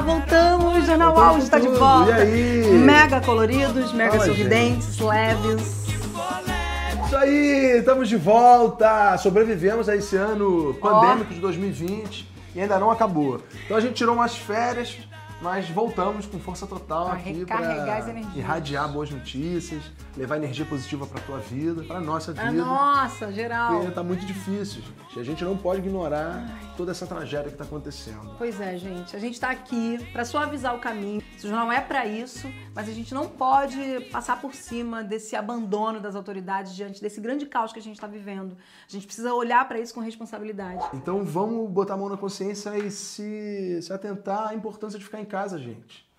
Olá, voltamos! Jornal Uau está de volta. E aí? Mega coloridos, mega Fala, sorridentes, leves. Isso aí, estamos de volta! Sobrevivemos a esse ano pandêmico de 2020 e ainda não acabou. Então a gente tirou umas férias, mas voltamos com força total Pra aqui energias. irradiar boas notícias, levar energia positiva pra tua vida, pra nossa vida. nossa, geral. Porque tá muito difícil, gente. A gente não pode ignorar toda essa tragédia que tá acontecendo. Pois é, gente. A gente tá aqui pra suavizar o caminho. Esse jornal é pra isso, mas a gente não pode passar por cima desse abandono das autoridades diante desse grande caos que a gente tá vivendo. A gente precisa olhar pra isso com responsabilidade. Então vamos botar a mão na consciência e se, se atentar à importância de ficar em casa, gente.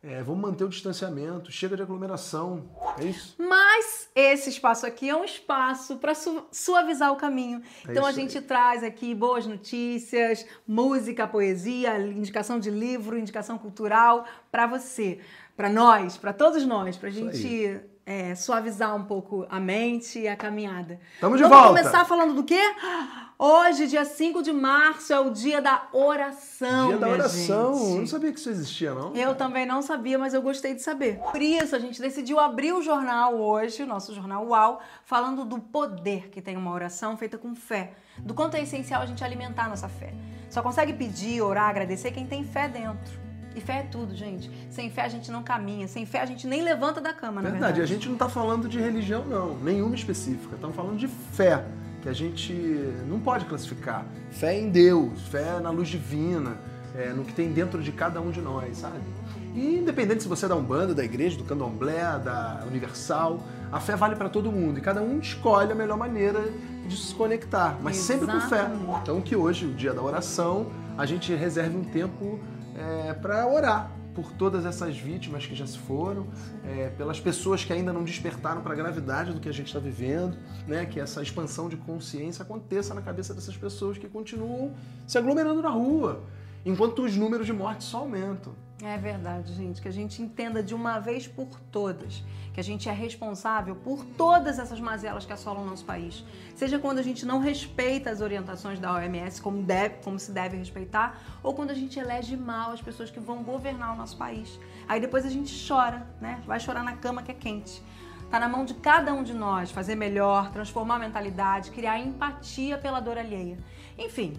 É, vamos manter o distanciamento, chega de aglomeração, é isso? Mas esse espaço aqui é um espaço para suavizar o caminho. É então a isso aí. gente traz aqui boas notícias, música, poesia, indicação de livro, indicação cultural para você, para nós, para todos nós, para a gente é, suavizar um pouco a mente e a caminhada. Tamo de Vamos volta. começar falando do quê? Hoje, dia 5 de março, é o dia da oração. Dia da oração, gente. eu não sabia que isso existia, não. Eu também não sabia, mas eu gostei de saber. Por isso, a gente decidiu abrir o jornal hoje, o nosso jornal UAU, falando do poder que tem uma oração feita com fé. Do quanto é essencial a gente alimentar a nossa fé. Só consegue pedir, orar, agradecer quem tem fé dentro. E fé é tudo, gente. Sem fé a gente não caminha. Sem fé a gente nem levanta da cama, na Verdade, verdade. a gente não tá falando de religião, não, nenhuma específica. Estamos falando de fé, que a gente não pode classificar. Fé em Deus, fé na luz divina, é, no que tem dentro de cada um de nós, sabe? E independente se você é da Umbanda, da igreja, do candomblé, da Universal, a fé vale para todo mundo e cada um escolhe a melhor maneira de se conectar, mas sempre com fé. Exatamente. Então que hoje, o dia da oração, a gente reserve um tempo para orar por todas essas vítimas que já se foram, é, pelas pessoas que ainda não despertaram para a gravidade do que a gente está vivendo, né? que essa expansão de consciência aconteça na cabeça dessas pessoas que continuam se aglomerando na rua, enquanto os números de mortes só aumentam. É verdade, gente. Que a gente entenda de uma vez por todas que a gente é responsável por todas essas mazelas que assolam o nosso país. Seja quando a gente não respeita as orientações da OMS como, deve, como se deve respeitar, ou quando a gente elege mal as pessoas que vão governar o nosso país. Aí depois a gente chora, né? Vai chorar na cama que é quente. Tá na mão de cada um de nós fazer melhor, transformar a mentalidade, criar empatia pela dor alheia. Enfim,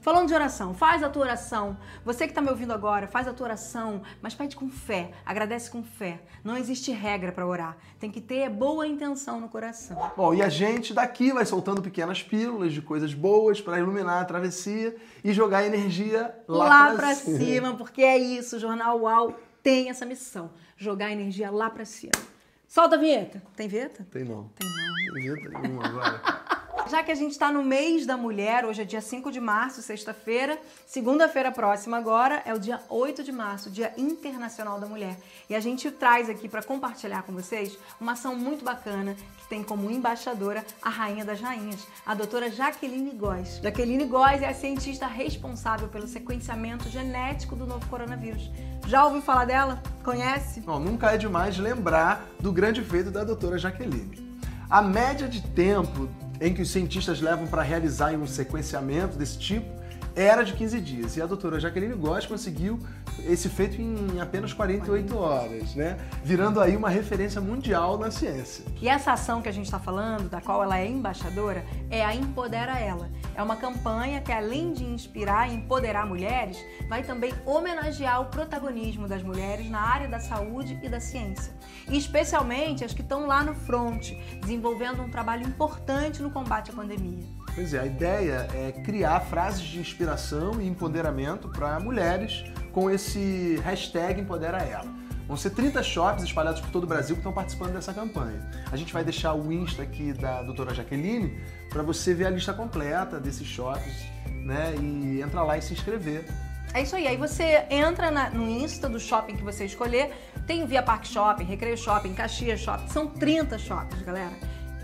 Falando de oração, faz a tua oração. Você que está me ouvindo agora, faz a tua oração, mas pede com fé, agradece com fé. Não existe regra para orar. Tem que ter boa intenção no coração. Bom, e a gente daqui vai soltando pequenas pílulas de coisas boas para iluminar a travessia e jogar energia lá, Lá, pra pra cima, porque é isso, o Jornal UAU tem essa missão, jogar energia lá pra cima. Solta a vinheta. Tem vinheta? Tem não. Tem não. Tem vinheta nenhuma agora. Já que a gente está no mês da mulher, hoje é dia 5 de março, sexta-feira. Segunda-feira próxima agora é o dia 8 de março, Dia Internacional da Mulher. E a gente traz aqui para compartilhar com vocês uma ação muito bacana que tem como embaixadora a rainha das rainhas, a doutora Jaqueline Góes. Jaqueline Góes é a cientista responsável pelo sequenciamento genético do novo coronavírus. Já ouviu falar dela? Conhece? Bom, nunca é demais lembrar do grande feito da doutora Jaqueline. A média de tempo em que os cientistas levam para realizar um sequenciamento desse tipo era de 15 dias. E a doutora Jaqueline Góes conseguiu esse feito em apenas 48 horas, né? Virando aí uma referência mundial na ciência. E essa ação que a gente está falando, da qual ela é embaixadora, é a Empodera Ela. É uma campanha que, além de inspirar e empoderar mulheres, vai também homenagear o protagonismo das mulheres na área da saúde e da ciência. E especialmente as que estão lá no front, desenvolvendo um trabalho importante no combate à pandemia. Pois é, a ideia é criar frases de inspiração e empoderamento para mulheres com esse hashtag Empodera Ela. Vão ser 30 shops espalhados por todo o Brasil que estão participando dessa campanha. A gente vai deixar o Insta aqui da doutora Jaqueline para você ver a lista completa desses shops, né? E entrar lá e se inscrever. É isso aí. Aí você entra na- no Insta do shopping que você escolher. Tem Via Park Shopping, Recreio Shopping, Caxias Shopping. São 30 shoppings, galera.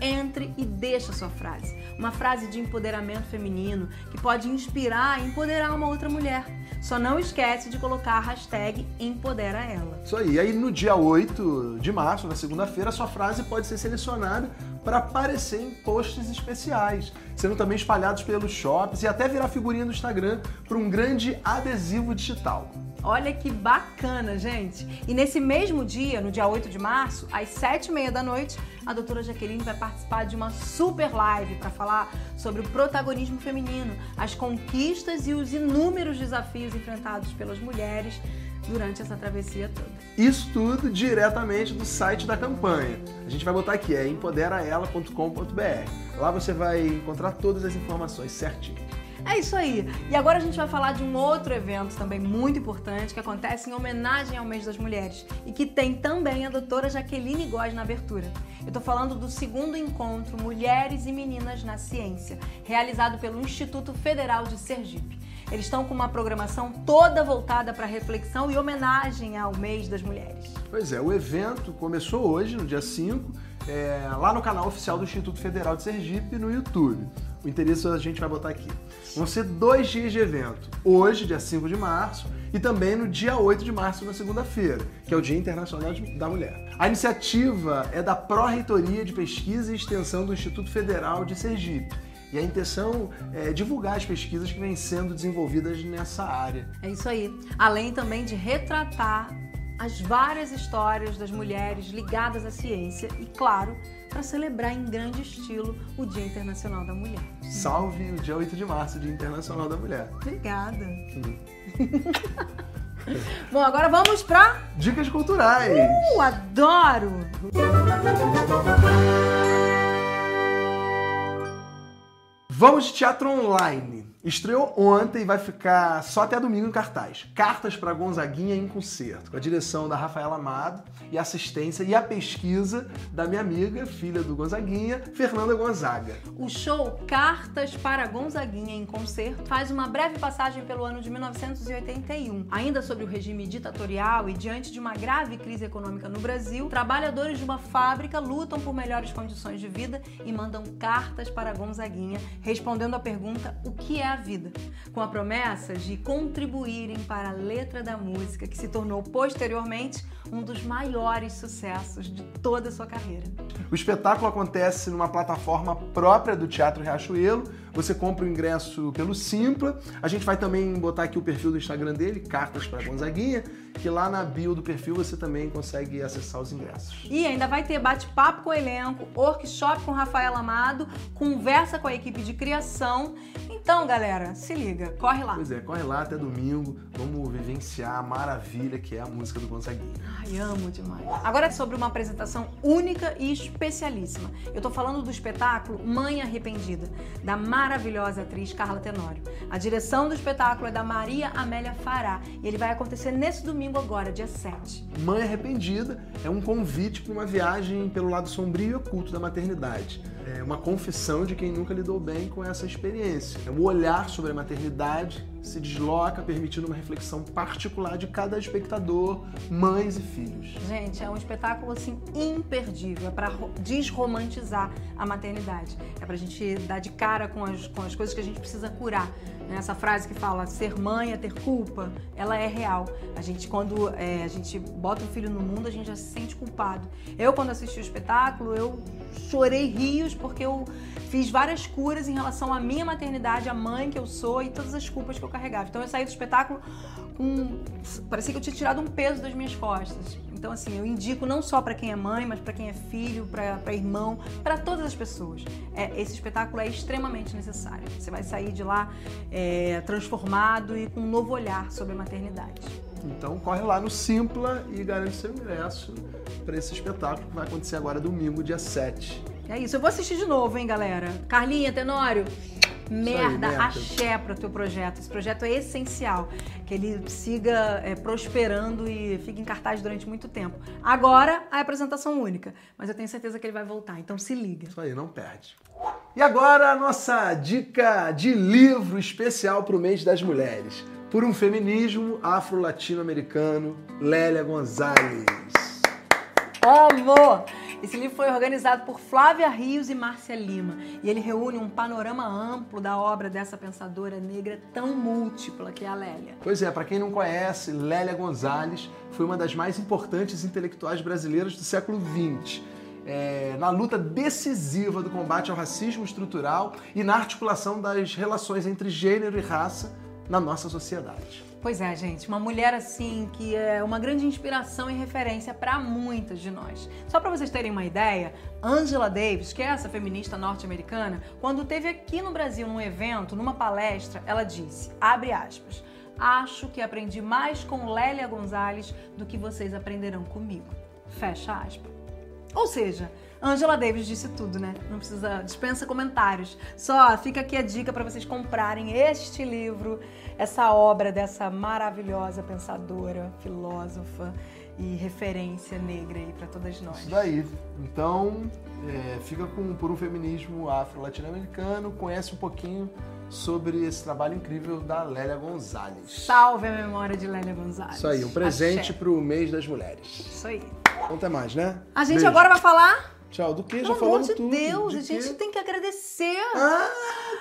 Entre e deixa a sua frase. Uma frase de empoderamento feminino que pode inspirar e empoderar uma outra mulher. Só não esquece de colocar a hashtag Empodera Ela. Isso aí. Aí no dia 8 de março, na segunda-feira, a sua frase pode ser selecionada para aparecer em posts especiais, sendo também espalhados pelos shops e até virar figurinha do Instagram para um grande adesivo digital. Olha que bacana, gente. E nesse mesmo dia, no dia 8 de março, às 7h30 da noite, a doutora Jaqueline vai participar de uma super live para falar sobre o protagonismo feminino, as conquistas e os inúmeros desafios enfrentados pelas mulheres durante essa travessia toda. Isso tudo diretamente do site da campanha. A gente vai botar aqui, é empoderaela.com.br. Lá você vai encontrar todas as informações certinho. É isso aí. E agora a gente vai falar de um outro evento também muito importante que acontece em homenagem ao mês das mulheres e que tem também a doutora Jaqueline Góes na abertura. Eu tô falando do segundo encontro Mulheres e Meninas na Ciência, realizado pelo Instituto Federal de Sergipe. Eles estão com uma programação toda voltada para reflexão e homenagem ao mês das mulheres. Pois é, o evento começou hoje, no dia 5, é, lá no canal oficial do Instituto Federal de Sergipe, no YouTube. O interesse a gente vai botar aqui. Vão ser dois dias de evento. Hoje, dia 5 de março, e também no dia 8 de março, na segunda-feira, que é o Dia Internacional da Mulher. A iniciativa é da Pró-Reitoria de Pesquisa e Extensão do Instituto Federal de Sergipe. E a intenção é divulgar as pesquisas que vêm sendo desenvolvidas nessa área. É isso aí. Além também de retratar as várias histórias das mulheres ligadas à ciência e, claro, para celebrar em grande estilo o Dia Internacional da Mulher. Salve o dia 8 de março, Dia Internacional da Mulher. Obrigada. Bom, agora vamos para dicas culturais. Uh, adoro! Vamos de teatro online. Estreou ontem e vai ficar só até domingo em cartaz. Cartas para Gonzaguinha em concerto, com a direção da Rafaela Amado e assistência e a pesquisa da minha amiga, filha do Gonzaguinha, Fernanda Gonzaga. O show Cartas para Gonzaguinha em concerto faz uma breve passagem pelo ano de 1981. Ainda sobre o regime ditatorial e diante de uma grave crise econômica no Brasil, trabalhadores de uma fábrica lutam por melhores condições de vida e mandam cartas para Gonzaguinha, respondendo à pergunta: o que é a vida, com a promessa de contribuírem para a letra da música que se tornou posteriormente um dos maiores sucessos de toda a sua carreira. O espetáculo acontece numa plataforma própria do Teatro Riachuelo. Você compra o ingresso pelo Simpla. A gente vai também botar aqui o perfil do Instagram dele, Cartas para Gonzaguinha, que lá na bio do perfil você também consegue acessar os ingressos. E ainda vai ter bate-papo com o elenco, workshop com Rafael Amado, conversa com a equipe de criação. Então, galera, se liga, corre lá. Pois é, corre lá até domingo. Vamos vivenciar a maravilha que é a música do Gonzaguinha. Ai, amo demais. Agora é sobre uma apresentação única e especialíssima. Eu tô falando do espetáculo Mãe Arrependida, da maravilhosa atriz Carla Tenório. A direção do espetáculo é da Maria Amélia Fará e ele vai acontecer nesse domingo agora, dia 7. Mãe Arrependida é um convite para uma viagem pelo lado sombrio e oculto da maternidade. É uma confissão de quem nunca lidou bem com essa experiência. É um olhar sobre a maternidade se desloca, permitindo uma reflexão particular de cada espectador, mães e filhos. Gente, é um espetáculo assim imperdível, é para desromantizar a maternidade. É para a gente dar de cara com as, com as coisas que a gente precisa curar. Né? Essa frase que fala ser mãe é ter culpa, ela é real. A gente, quando é, a gente bota um filho no mundo, a gente já se sente culpado. Eu, quando assisti o espetáculo, eu chorei rios porque eu fiz várias curas em relação à minha maternidade, a mãe que eu sou e todas as culpas que eu carregava. Então eu saí do espetáculo com. parecia que eu tinha tirado um peso das minhas costas. Então, assim, eu indico não só para quem é mãe, mas para quem é filho, para irmão, para todas as pessoas. É, esse espetáculo é extremamente necessário. Você vai sair de lá é, transformado e com um novo olhar sobre a maternidade. Então, corre lá no Simpla e garante seu ingresso para esse espetáculo que vai acontecer agora domingo, dia 7. É isso, eu vou assistir de novo, hein, galera? Carlinha, Tenório, merda, aí, merda. axé para o teu projeto. Esse projeto é essencial, que ele siga é, prosperando e fique em cartaz durante muito tempo. Agora, a apresentação única, mas eu tenho certeza que ele vai voltar, então se liga. Isso aí, não perde. E agora a nossa dica de livro especial para o mês das mulheres. Por um feminismo afro-latino-americano, Lélia Gonzalez. Amor! Esse livro foi organizado por Flávia Rios e Márcia Lima e ele reúne um panorama amplo da obra dessa pensadora negra tão múltipla que é a Lélia. Pois é, para quem não conhece, Lélia Gonzalez foi uma das mais importantes intelectuais brasileiras do século XX. É, na luta decisiva do combate ao racismo estrutural e na articulação das relações entre gênero e raça na nossa sociedade. Pois é, gente, uma mulher assim que é uma grande inspiração e referência para muitas de nós. Só para vocês terem uma ideia, Angela Davis, que é essa feminista norte-americana, quando teve aqui no Brasil num evento, numa palestra, ela disse, abre aspas, acho que aprendi mais com Lélia Gonzalez do que vocês aprenderão comigo. Fecha aspas. Ou seja, Angela Davis disse tudo, né? Não precisa, dispensa comentários. Só fica aqui a dica para vocês comprarem este livro, essa obra dessa maravilhosa pensadora, filósofa e referência negra aí para todas nós. Isso daí. Então, é, fica com, por um feminismo afro-latino-americano, conhece um pouquinho sobre esse trabalho incrível da Lélia Gonzalez. Salve a memória de Lélia Gonzalez. Isso aí, um presente para o mês das mulheres. Isso aí. Então até mais, né? A gente Beijo. agora vai falar Tchau. Do que? Já Pelo amor falamos de tudo. Deus, De a gente tem que agradecer. Ah,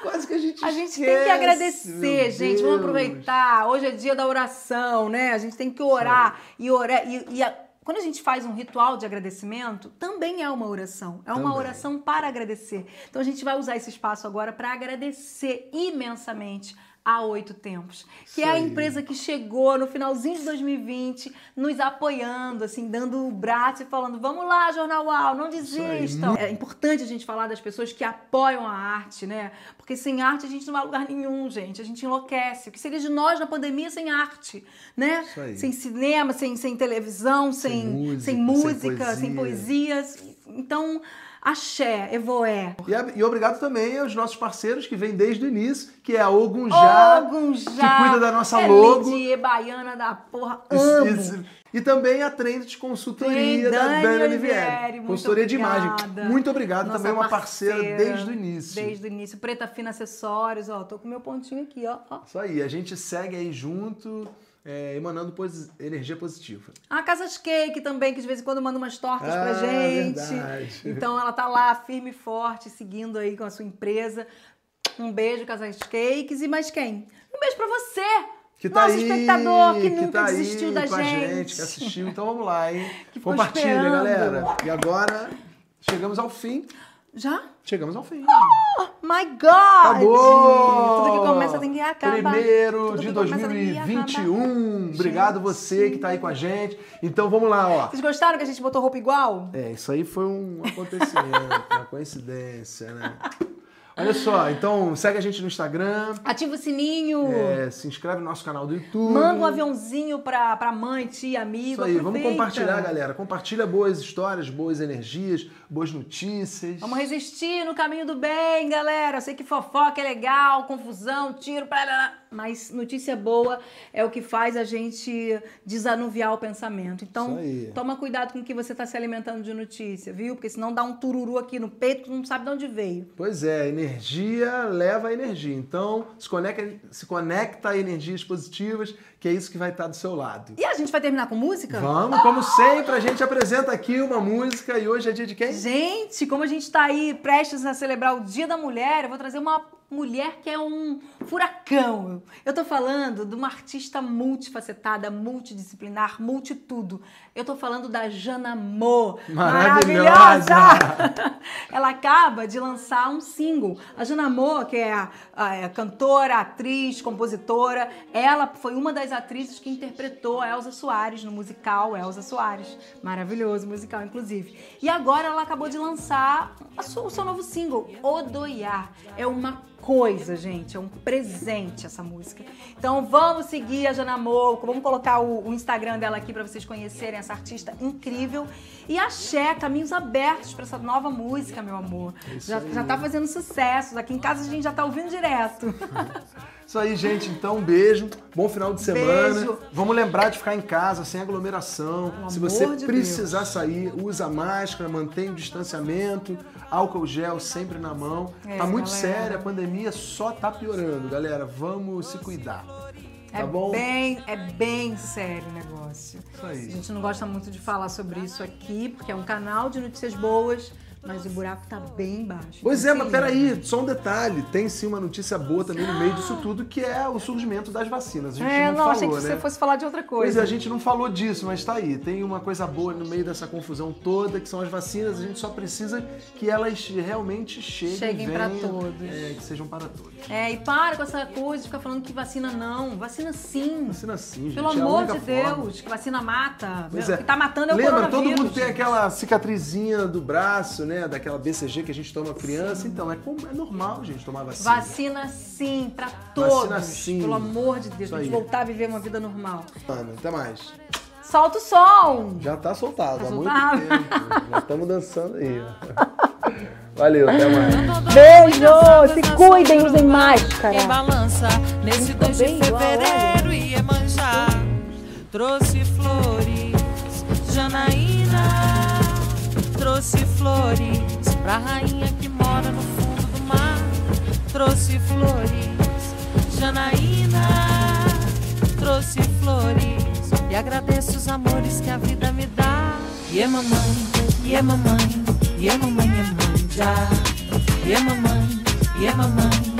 quase que a gente A gente esquece, tem que agradecer, gente. Deus. Vamos aproveitar. Hoje é dia da oração, né? A gente tem que orar e orar. E, e a- quando a gente faz um ritual de agradecimento, também é uma oração. É uma Também. oração para agradecer. Então a gente vai usar esse espaço agora para agradecer imensamente a Oito Tempos, que é a empresa que chegou no finalzinho de 2020, nos apoiando, assim, dando o braço e falando: vamos lá, Jornal UAU, não desistam. É importante a gente falar das pessoas que apoiam a arte, né? Porque sem arte a gente não vai a lugar nenhum, gente. A gente enlouquece. O que seria de nós na pandemia sem arte, né? Isso aí. Sem cinema, sem, sem televisão, sem, Sem música, sem, sem música, sem poesia. poesias. Então, axé, evoé. E, a- e obrigado também aos nossos parceiros que vêm desde o início, que é a Ogunjá, Ogunjá, que cuida da nossa é logo. Lidiê, baiana da porra, Isso- amo. isso. E também a Trend Consultoria Sim, da Dani Dani Olivieri, Consultoria de imagem. obrigada. Muito obrigado. Nossa também uma parceira, parceira, desde o início. Desde o início. Preta Fina Acessórios, ó. Tô com meu pontinho aqui, ó. ó. Isso aí, a gente segue aí junto, é, emanando posi- energia positiva. A Casas Cake também, que de vez em quando manda umas tortas pra Ah, gente. verdade. Então ela tá lá firme e forte, seguindo aí com a sua empresa. Um beijo, Casas Cakes. E mais quem? Um beijo pra você! Que tá Nosso aí, espectador que nunca tá aí desistiu da a gente. que assistiu. Então vamos lá, hein? Que Compartilha, esperando. galera. E agora chegamos ao fim. Já? Chegamos ao fim. My God! Acabou! Tudo que começa tem que acabar. Primeiro Tudo de que começa tem que 2021. Obrigado você que tá aí com a gente. Então vamos lá, ó. Vocês gostaram que a gente botou roupa igual? É, isso aí foi um acontecimento, uma coincidência, né? Olha só, então segue a gente no Instagram, Ativa o sininho. é, se inscreve no nosso canal do YouTube. Manda um aviãozinho pra, pra mãe, tia, amigo. Isso aí, vamos aproveita. compartilhar, galera. Compartilha boas histórias, boas energias, boas notícias. Vamos resistir no caminho do bem, galera. Eu sei que fofoca é legal, confusão, tiro, blá, mas notícia boa é o que faz a gente desanuviar o pensamento. Então, toma cuidado com o que você está se alimentando de notícia, viu? Porque senão dá um tururu aqui no peito que não sabe de onde veio. Pois é, energia leva a energia. Então, se conecta, se conecta a energias positivas, que é isso que vai estar do seu lado. E a gente vai terminar com música? Vamos, como sempre, a gente apresenta aqui uma música e hoje é dia de quem? Gente, como a gente tá aí prestes a celebrar o Dia da Mulher, eu vou trazer uma mulher que é um furacão. Eu tô falando de uma artista multifacetada, multidisciplinar, multitudo. Eu tô falando da Jana Mo. Maravilhosa! Maravilhosa! Ela acaba de lançar um single. A Jana Mo, que é a, a- é cantora, atriz, compositora, ela foi uma das atrizes que interpretou a Elza Soares no musical Elza Soares. Maravilhoso musical, inclusive. E agora ela acabou de lançar a o seu novo single, Odoiar. É uma coisa, gente. É um presente essa música. Então vamos seguir a Jana Moco, vamos colocar o, o Instagram dela aqui para vocês conhecerem essa artista incrível. E axé, caminhos abertos para essa nova música, meu amor. Isso Já, aí. já tá fazendo sucesso. Aqui em casa a gente já tá ouvindo direto. Isso aí, gente. Então, um beijo. Bom final de semana. Beijo. Vamos lembrar de ficar em casa, sem aglomeração. Pelo Se você de precisar sair, usa máscara, mantenha o distanciamento, álcool gel sempre na mão. É, tá muito galera. sério, a pandemia só tá piorando, galera. Vamos se cuidar. Tá É bom? bem, é bem sério o negócio. Isso aí. A gente não gosta muito de falar sobre isso aqui, porque é um canal de notícias boas, Mas o buraco tá bem baixo. Pois Então, é, mas peraí, só um detalhe. Tem sim uma notícia boa também no meio disso tudo, que é o surgimento das vacinas. A gente É, não, não, falou, achei que né? você fosse falar de outra Pois coisa. é, a gente não falou disso, mas tá aí. Tem uma coisa boa no meio dessa confusão toda, que são as vacinas. A gente só precisa que elas realmente cheguem, Cheguem pra venham, todos. É, que sejam para todos. É, e para com essa coisa de ficar falando que vacina não. Vacina sim. Vacina sim, gente. Pelo é amor única de Deus, forma. que vacina mata. Pois O é. que tá matando é o Lembra, todo mundo tem aquela cicatrizinha do braço, né? Daquela BCG que a gente toma criança. Então, é, como- é normal, gente, tomar vacina. Vacina sim, pra todos. Vacina sim. Pelo amor de Deus, pra gente voltar a viver uma vida normal. Mano, até mais. Solta o som! Já tá soltado Tá há soltado? muito tempo. Já estamos dançando aí. Valeu, até mais. Beijo, se cuidem, usem máscara. Em balança, nesse 2 de bem igual, fevereiro, Iemanjá trouxe flores. Janaína trouxe flores pra rainha que mora no fundo do mar. Trouxe flores. Janaína trouxe flores. E agradeço os amores que a vida me dá. E é mamãe, e é mamãe, e é mamãe, é mãe já. E é mamãe, e é mamãe.